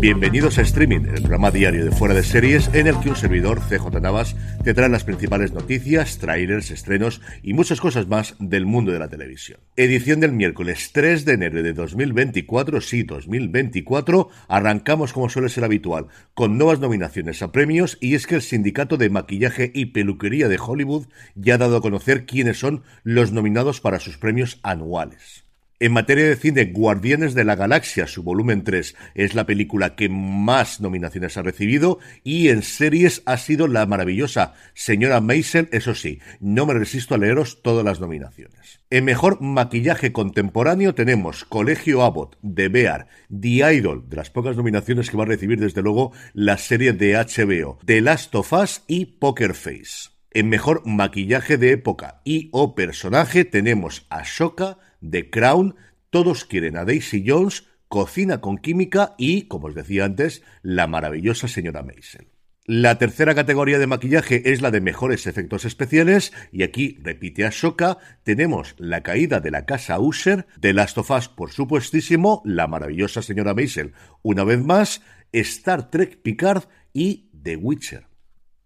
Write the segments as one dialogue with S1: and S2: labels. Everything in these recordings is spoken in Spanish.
S1: Bienvenidos a Streaming, el programa diario de fuera de series en el que un servidor, CJ Navas, te trae las principales noticias, trailers, estrenos y muchas cosas más del mundo de la televisión. Edición del miércoles 3 de enero de 2024, sí, 2024, arrancamos como suele ser habitual, con nuevas nominaciones a premios y es que el Sindicato de Maquillaje y Peluquería de Hollywood ya ha dado a conocer quiénes son los nominados para sus premios anuales. En materia de cine, Guardianes de la Galaxia, su volumen 3, es la película que más nominaciones ha recibido y en series ha sido la maravillosa Señora Maisel, eso sí, no me resisto a leeros todas las nominaciones. En mejor maquillaje contemporáneo tenemos Colegio Abbott, The Bear, The Idol, de las pocas nominaciones que va a recibir desde luego la serie de HBO, The Last of Us y Poker Face. En mejor maquillaje de época y o personaje tenemos a The Crown, Todos quieren a Daisy Jones, Cocina con Química y, como os decía antes, la maravillosa señora Maisel. La tercera categoría de maquillaje es la de mejores efectos especiales y aquí repite a tenemos la caída de la casa Usher, de Last of Us por supuestísimo, la maravillosa señora Maisel una vez más, Star Trek Picard y The Witcher.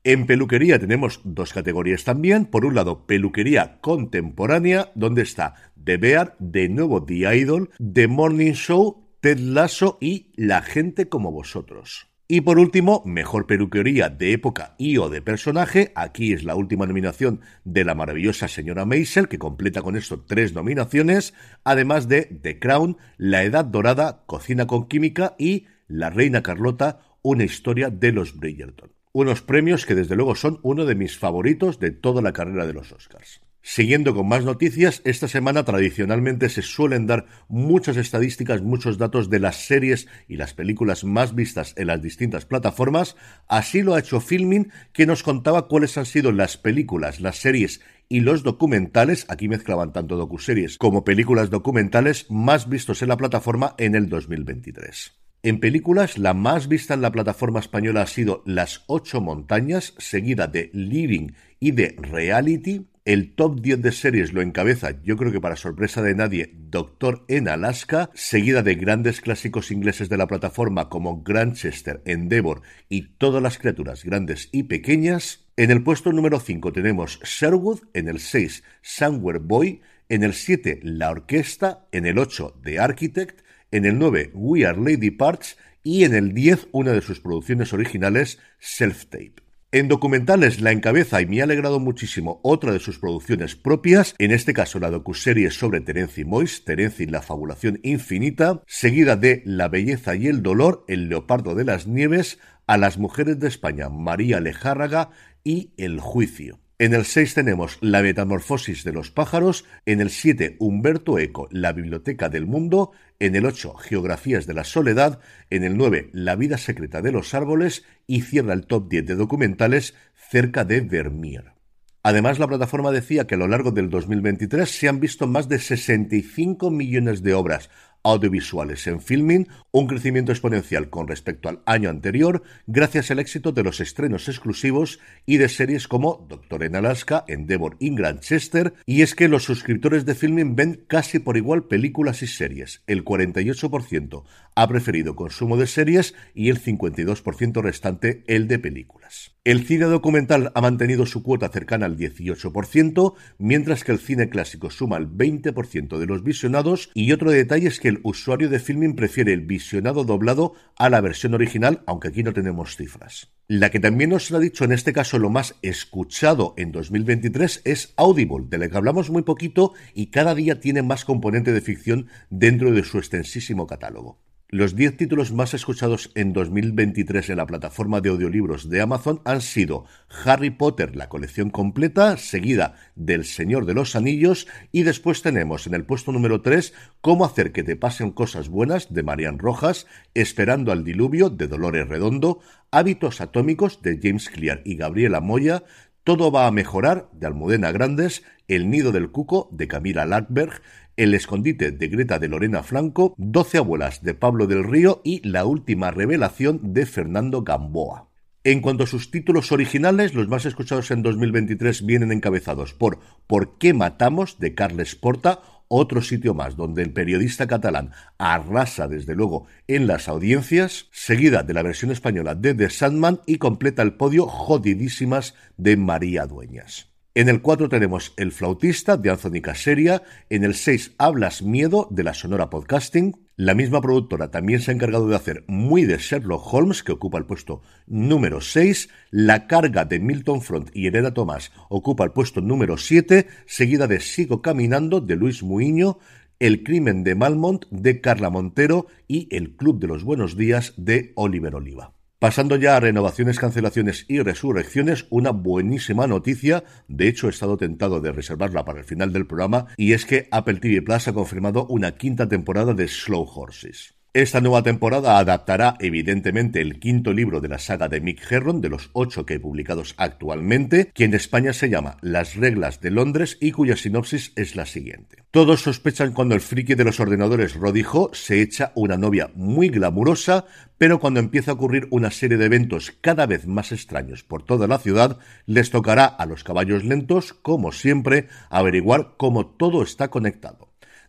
S1: En peluquería tenemos dos categorías también. Por un lado, peluquería contemporánea, donde está The Bear, de nuevo The Idol, The Morning Show, Ted Lasso y La gente como vosotros. Y por último, mejor peluquería de época y o de personaje. Aquí es la última nominación de la maravillosa señora Maisel, que completa con esto tres nominaciones, además de The Crown, La Edad Dorada, Cocina con Química y La Reina Carlota, una historia de los Bridgerton unos premios que desde luego son uno de mis favoritos de toda la carrera de los Oscars. Siguiendo con más noticias, esta semana tradicionalmente se suelen dar muchas estadísticas, muchos datos de las series y las películas más vistas en las distintas plataformas. Así lo ha hecho Filming, que nos contaba cuáles han sido las películas, las series y los documentales, aquí mezclaban tanto docuseries como películas documentales más vistos en la plataforma en el 2023. En películas, la más vista en la plataforma española ha sido Las ocho montañas, seguida de Living y de Reality. El top 10 de series lo encabeza, yo creo que para sorpresa de nadie, Doctor en Alaska, seguida de grandes clásicos ingleses de la plataforma como Grantchester, Endeavour y todas las criaturas grandes y pequeñas. En el puesto número 5 tenemos Sherwood, en el 6 Somewhere Boy, en el 7 La Orquesta, en el 8 The Architect, en el 9 We Are Lady Parts y en el 10 una de sus producciones originales Self Tape. En documentales la encabeza y me ha alegrado muchísimo otra de sus producciones propias, en este caso la docuserie sobre Terence Mois, Terence y la fabulación infinita, seguida de La belleza y el dolor, El leopardo de las nieves, A las mujeres de España, María Lejárraga y El juicio. En el 6 tenemos La metamorfosis de los pájaros, en el 7 Humberto Eco, La biblioteca del mundo, en el 8 Geografías de la soledad, en el 9 La vida secreta de los árboles y cierra el top 10 de documentales cerca de Vermeer. Además, la plataforma decía que a lo largo del 2023 se han visto más de 65 millones de obras, audiovisuales en filming, un crecimiento exponencial con respecto al año anterior, gracias al éxito de los estrenos exclusivos y de series como Doctor en Alaska, Endeavor y Grantchester, y es que los suscriptores de filming ven casi por igual películas y series. El 48% ha preferido consumo de series y el 52% restante el de películas. El cine documental ha mantenido su cuota cercana al 18%, mientras que el cine clásico suma el 20% de los visionados y otro detalle es que el usuario de filming prefiere el visionado doblado a la versión original, aunque aquí no tenemos cifras. La que también nos ha dicho en este caso lo más escuchado en 2023 es Audible, de la que hablamos muy poquito y cada día tiene más componente de ficción dentro de su extensísimo catálogo. Los 10 títulos más escuchados en 2023 en la plataforma de audiolibros de Amazon han sido Harry Potter, la colección completa, seguida del Señor de los Anillos, y después tenemos en el puesto número 3 Cómo hacer que te pasen cosas buenas de Marian Rojas, Esperando al diluvio de Dolores Redondo, Hábitos atómicos de James Clear y Gabriela Moya, Todo va a mejorar de Almudena Grandes, El nido del cuco de Camila Lackberg, el escondite de Greta de Lorena Flanco, Doce abuelas de Pablo del Río y La última revelación de Fernando Gamboa. En cuanto a sus títulos originales, los más escuchados en 2023 vienen encabezados por ¿Por qué matamos? de Carles Porta, otro sitio más donde el periodista catalán arrasa desde luego en las audiencias, seguida de la versión española de The Sandman y completa el podio Jodidísimas de María Dueñas. En el 4 tenemos El flautista de Anthony Caseria. En el 6 Hablas Miedo de la Sonora Podcasting. La misma productora también se ha encargado de hacer muy de Sherlock Holmes, que ocupa el puesto número 6. La carga de Milton Front y Hereda Tomás ocupa el puesto número 7, seguida de Sigo Caminando de Luis Muiño. El crimen de Malmont de Carla Montero y El Club de los Buenos Días de Oliver Oliva. Pasando ya a renovaciones, cancelaciones y resurrecciones, una buenísima noticia, de hecho he estado tentado de reservarla para el final del programa, y es que Apple TV Plus ha confirmado una quinta temporada de Slow Horses. Esta nueva temporada adaptará evidentemente el quinto libro de la saga de Mick Herron, de los ocho que hay publicados actualmente, que en España se llama Las reglas de Londres y cuya sinopsis es la siguiente. Todos sospechan cuando el friki de los ordenadores Rodijo se echa una novia muy glamurosa, pero cuando empieza a ocurrir una serie de eventos cada vez más extraños por toda la ciudad, les tocará a los caballos lentos, como siempre, averiguar cómo todo está conectado.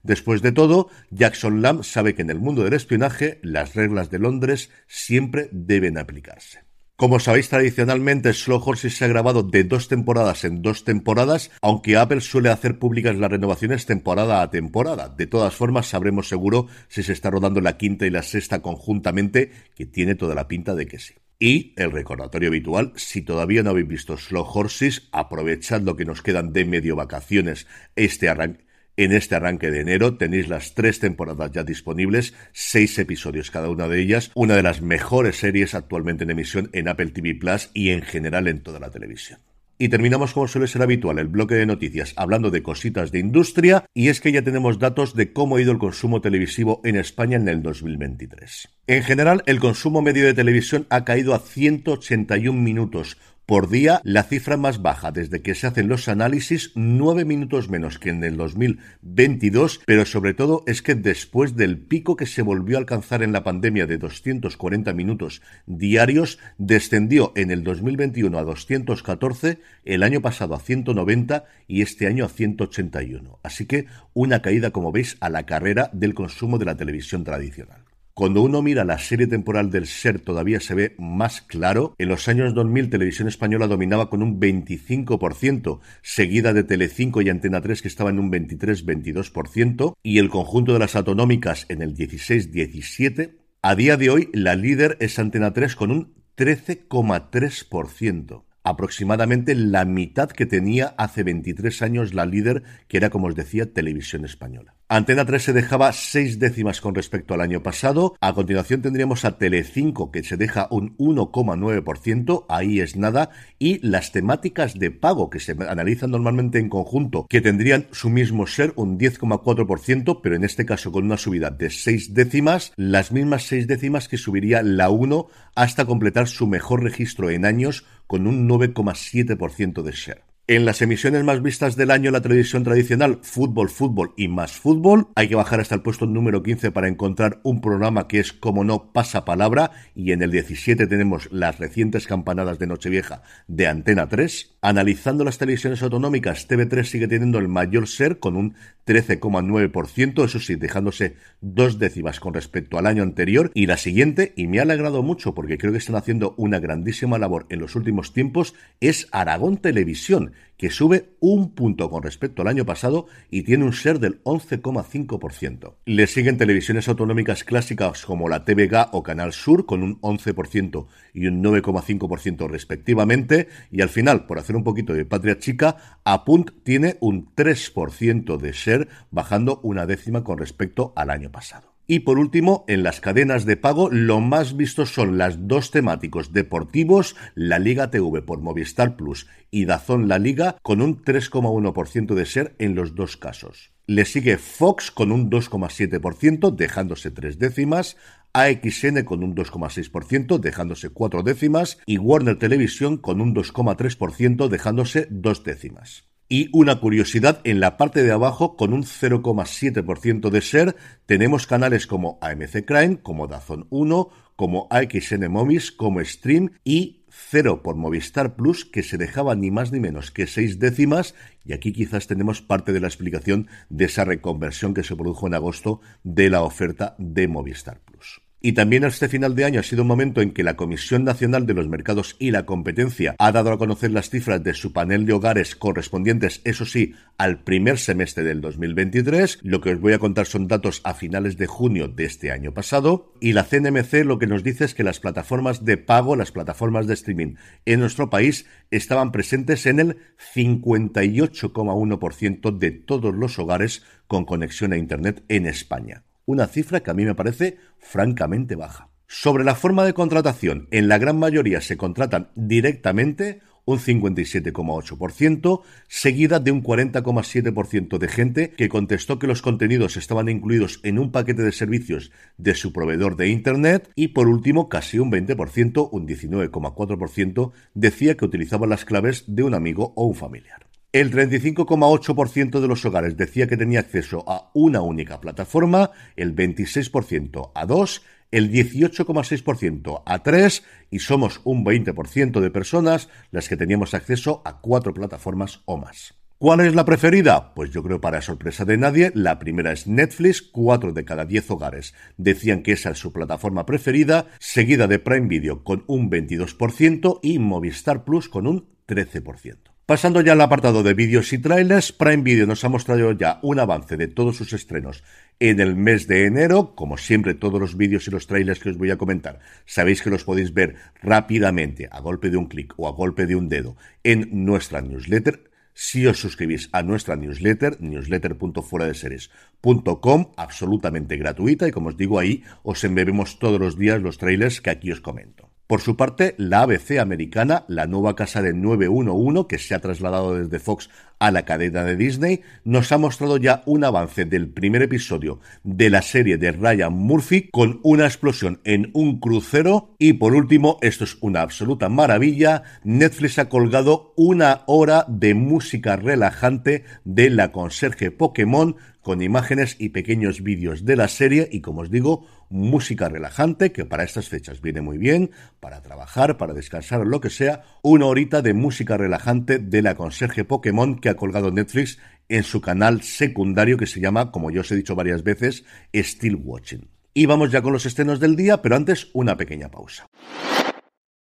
S1: Después de todo, Jackson Lamb sabe que en el mundo del espionaje las reglas de Londres siempre deben aplicarse. Como sabéis, tradicionalmente Slow Horses se ha grabado de dos temporadas en dos temporadas, aunque Apple suele hacer públicas las renovaciones temporada a temporada. De todas formas, sabremos seguro si se está rodando la quinta y la sexta conjuntamente, que tiene toda la pinta de que sí. Y el recordatorio habitual, si todavía no habéis visto Slow Horses, aprovechad lo que nos quedan de medio vacaciones este arranque en este arranque de enero tenéis las tres temporadas ya disponibles, seis episodios cada una de ellas, una de las mejores series actualmente en emisión en Apple TV Plus y en general en toda la televisión. Y terminamos como suele ser habitual el bloque de noticias hablando de cositas de industria y es que ya tenemos datos de cómo ha ido el consumo televisivo en España en el 2023. En general, el consumo medio de televisión ha caído a 181 minutos por día, la cifra más baja desde que se hacen los análisis, nueve minutos menos que en el 2022, pero sobre todo es que después del pico que se volvió a alcanzar en la pandemia de 240 minutos diarios, descendió en el 2021 a 214, el año pasado a 190 y este año a 181. Así que una caída, como veis, a la carrera del consumo de la televisión tradicional. Cuando uno mira la serie temporal del SER todavía se ve más claro. En los años 2000 Televisión Española dominaba con un 25%, seguida de Telecinco y Antena 3 que estaba en un 23-22% y el conjunto de las autonómicas en el 16-17%. A día de hoy la líder es Antena 3 con un 13,3% aproximadamente la mitad que tenía hace 23 años la líder, que era, como os decía, Televisión Española. Antena 3 se dejaba seis décimas con respecto al año pasado. A continuación tendríamos a Telecinco que se deja un 1,9%, ahí es nada, y las temáticas de pago que se analizan normalmente en conjunto, que tendrían su mismo ser un 10,4%, pero en este caso con una subida de seis décimas, las mismas seis décimas que subiría la 1 hasta completar su mejor registro en años con un 9,7% de share. En las emisiones más vistas del año la televisión tradicional, fútbol, fútbol y más fútbol, hay que bajar hasta el puesto número 15 para encontrar un programa que es, como no, pasa palabra, y en el 17 tenemos las recientes campanadas de Nochevieja de Antena 3. Analizando las televisiones autonómicas, TV3 sigue teniendo el mayor ser con un 13,9%, eso sí, dejándose dos décimas con respecto al año anterior, y la siguiente, y me ha alegrado mucho porque creo que están haciendo una grandísima labor en los últimos tiempos, es Aragón Televisión que sube un punto con respecto al año pasado y tiene un share del 11,5%. Le siguen televisiones autonómicas clásicas como la TVG o Canal Sur con un 11% y un 9,5% respectivamente. Y al final, por hacer un poquito de patria chica, Apunt tiene un 3% de share, bajando una décima con respecto al año pasado. Y por último, en las cadenas de pago, lo más visto son las dos temáticos deportivos, la Liga TV por Movistar Plus y Dazón La Liga, con un 3,1% de ser en los dos casos. Le sigue Fox con un 2,7%, dejándose tres décimas, AXN con un 2,6%, dejándose cuatro décimas, y Warner Televisión con un 2,3%, dejándose dos décimas. Y una curiosidad, en la parte de abajo, con un 0,7% de ser, tenemos canales como AMC Crime, como Dazón 1, como AXN Movies, como Stream y cero por Movistar Plus, que se dejaba ni más ni menos que seis décimas, y aquí quizás tenemos parte de la explicación de esa reconversión que se produjo en agosto de la oferta de Movistar Plus. Y también este final de año ha sido un momento en que la Comisión Nacional de los Mercados y la Competencia ha dado a conocer las cifras de su panel de hogares correspondientes, eso sí, al primer semestre del 2023. Lo que os voy a contar son datos a finales de junio de este año pasado. Y la CNMC lo que nos dice es que las plataformas de pago, las plataformas de streaming en nuestro país estaban presentes en el 58,1% de todos los hogares con conexión a Internet en España una cifra que a mí me parece francamente baja. Sobre la forma de contratación, en la gran mayoría se contratan directamente un 57,8%, seguida de un 40,7% de gente que contestó que los contenidos estaban incluidos en un paquete de servicios de su proveedor de Internet y por último casi un 20%, un 19,4% decía que utilizaba las claves de un amigo o un familiar. El 35,8% de los hogares decía que tenía acceso a una única plataforma, el 26% a dos, el 18,6% a tres y somos un 20% de personas las que teníamos acceso a cuatro plataformas o más. ¿Cuál es la preferida? Pues yo creo para sorpresa de nadie, la primera es Netflix, cuatro de cada diez hogares decían que esa es su plataforma preferida, seguida de Prime Video con un 22% y Movistar Plus con un 13%. Pasando ya al apartado de vídeos y trailers, Prime Video nos ha mostrado ya un avance de todos sus estrenos en el mes de enero. Como siempre, todos los vídeos y los trailers que os voy a comentar, sabéis que los podéis ver rápidamente, a golpe de un clic o a golpe de un dedo, en nuestra newsletter. Si os suscribís a nuestra newsletter, newsletter.fueradeseries.com, absolutamente gratuita, y como os digo ahí, os embebemos todos los días los trailers que aquí os comento. Por su parte, la ABC americana, la nueva casa de 911 que se ha trasladado desde Fox a la cadena de Disney, nos ha mostrado ya un avance del primer episodio de la serie de Ryan Murphy con una explosión en un crucero y por último, esto es una absoluta maravilla, Netflix ha colgado una hora de música relajante de la conserje Pokémon con imágenes y pequeños vídeos de la serie y como os digo, música relajante que para estas fechas viene muy bien, para trabajar, para descansar lo que sea, una horita de música relajante de la conserje Pokémon que ha colgado Netflix en su canal secundario que se llama, como ya os he dicho varias veces, Still Watching. Y vamos ya con los estrenos del día, pero antes una pequeña pausa.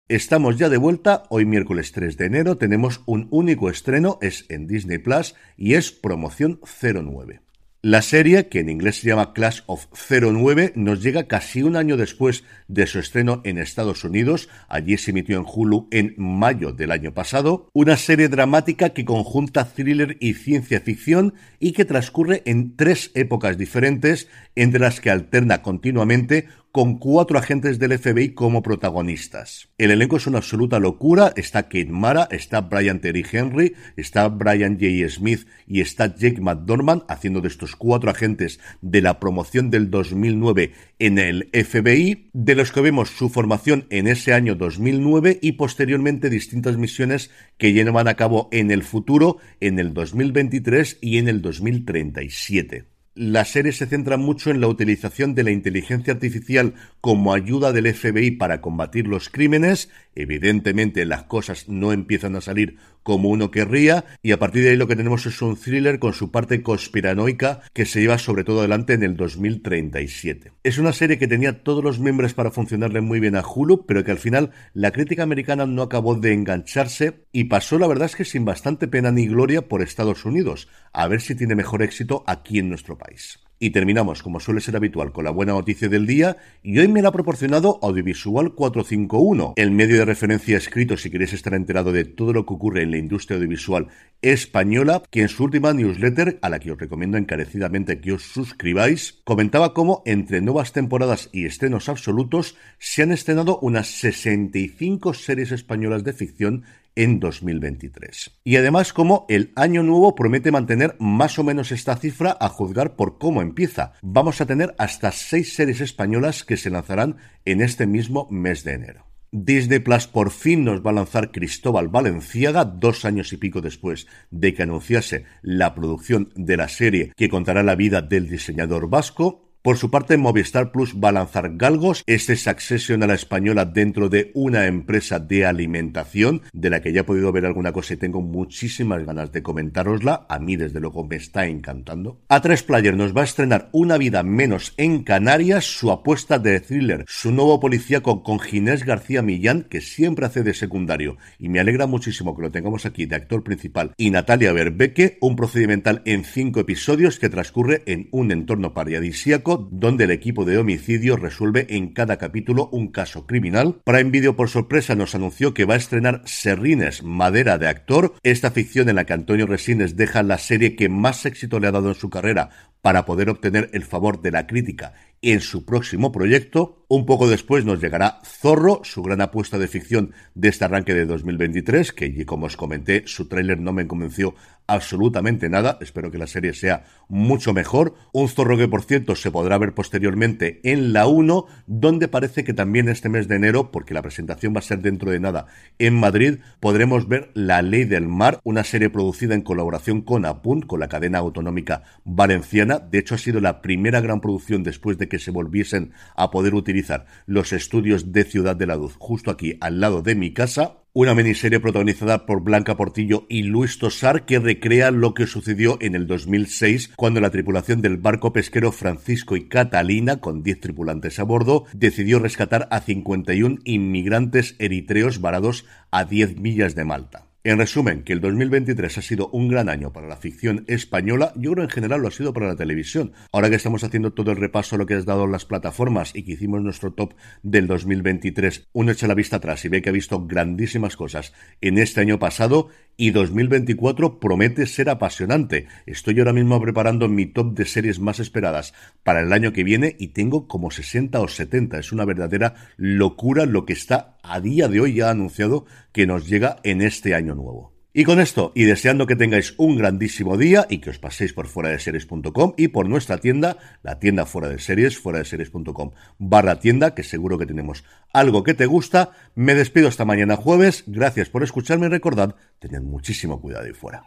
S1: Estamos ya de vuelta, hoy miércoles 3 de enero tenemos un único estreno, es en Disney Plus y es Promoción 09. La serie, que en inglés se llama Clash of 09, nos llega casi un año después de su estreno en Estados Unidos. Allí se emitió en Hulu en mayo del año pasado. Una serie dramática que conjunta thriller y ciencia ficción y que transcurre en tres épocas diferentes, entre las que alterna continuamente con cuatro agentes del FBI como protagonistas. El elenco es una absoluta locura. Está Kate Mara, está Brian Terry Henry, está Brian J. Smith y está Jake McDormand haciendo de estos cuatro agentes de la promoción del 2009 en el FBI, de los que vemos su formación en ese año 2009 y posteriormente distintas misiones que llevan a cabo en el futuro, en el 2023 y en el 2037. La serie se centra mucho en la utilización de la inteligencia artificial como ayuda del FBI para combatir los crímenes. Evidentemente las cosas no empiezan a salir como uno querría y a partir de ahí lo que tenemos es un thriller con su parte conspiranoica que se lleva sobre todo adelante en el 2037. Es una serie que tenía todos los miembros para funcionarle muy bien a Hulu, pero que al final la crítica americana no acabó de engancharse y pasó la verdad es que sin bastante pena ni gloria por Estados Unidos, a ver si tiene mejor éxito aquí en nuestro país. Y terminamos, como suele ser habitual, con la buena noticia del día, y hoy me la ha proporcionado Audiovisual 451, el medio de referencia escrito si queréis estar enterado de todo lo que ocurre en la industria audiovisual española, que en su última newsletter, a la que os recomiendo encarecidamente que os suscribáis, comentaba cómo entre nuevas temporadas y estrenos absolutos se han estrenado unas 65 series españolas de ficción en 2023. Y además como el año nuevo promete mantener más o menos esta cifra a juzgar por cómo empieza. Vamos a tener hasta seis series españolas que se lanzarán en este mismo mes de enero. Disney Plus por fin nos va a lanzar Cristóbal Valenciaga dos años y pico después de que anunciase la producción de la serie que contará la vida del diseñador vasco por su parte, Movistar Plus va a lanzar Galgos, este Succession a la española dentro de una empresa de alimentación, de la que ya he podido ver alguna cosa y tengo muchísimas ganas de comentárosla. A mí, desde luego, me está encantando. A3 Player nos va a estrenar Una vida menos en Canarias, su apuesta de thriller, su nuevo policíaco con Ginés García Millán, que siempre hace de secundario, y me alegra muchísimo que lo tengamos aquí de actor principal, y Natalia Berbeque, un procedimental en cinco episodios que transcurre en un entorno paradisíaco donde el equipo de homicidio resuelve en cada capítulo un caso criminal. Prime Video por sorpresa nos anunció que va a estrenar Serrines, Madera de Actor, esta ficción en la que Antonio Resines deja la serie que más éxito le ha dado en su carrera para poder obtener el favor de la crítica en su próximo proyecto. Un poco después nos llegará Zorro, su gran apuesta de ficción de este arranque de 2023, que como os comenté, su tráiler no me convenció absolutamente nada. Espero que la serie sea mucho mejor. Un zorro que, por cierto, se podrá ver posteriormente en la 1, donde parece que también este mes de enero, porque la presentación va a ser dentro de nada en Madrid, podremos ver La Ley del Mar, una serie producida en colaboración con Apunt, con la cadena autonómica valenciana. De hecho, ha sido la primera gran producción después de que se volviesen a poder utilizar los estudios de Ciudad de la Luz, justo aquí al lado de mi casa una miniserie protagonizada por Blanca Portillo y Luis Tosar que recrea lo que sucedió en el 2006 cuando la tripulación del barco pesquero Francisco y Catalina, con 10 tripulantes a bordo, decidió rescatar a 51 inmigrantes eritreos varados a 10 millas de Malta. En resumen, que el 2023 ha sido un gran año para la ficción española, yo creo en general lo ha sido para la televisión. Ahora que estamos haciendo todo el repaso a lo que has dado las plataformas y que hicimos nuestro top del 2023, uno echa la vista atrás y ve que ha visto grandísimas cosas en este año pasado y 2024 promete ser apasionante. Estoy ahora mismo preparando mi top de series más esperadas para el año que viene y tengo como 60 o 70. Es una verdadera locura lo que está a día de hoy ya anunciado que nos llega en este año nuevo. Y con esto, y deseando que tengáis un grandísimo día y que os paséis por fuera de series.com y por nuestra tienda, la tienda fuera de series, fuera de series.com barra tienda, que seguro que tenemos algo que te gusta. Me despido hasta mañana jueves. Gracias por escucharme y recordad, tened muchísimo cuidado ahí fuera.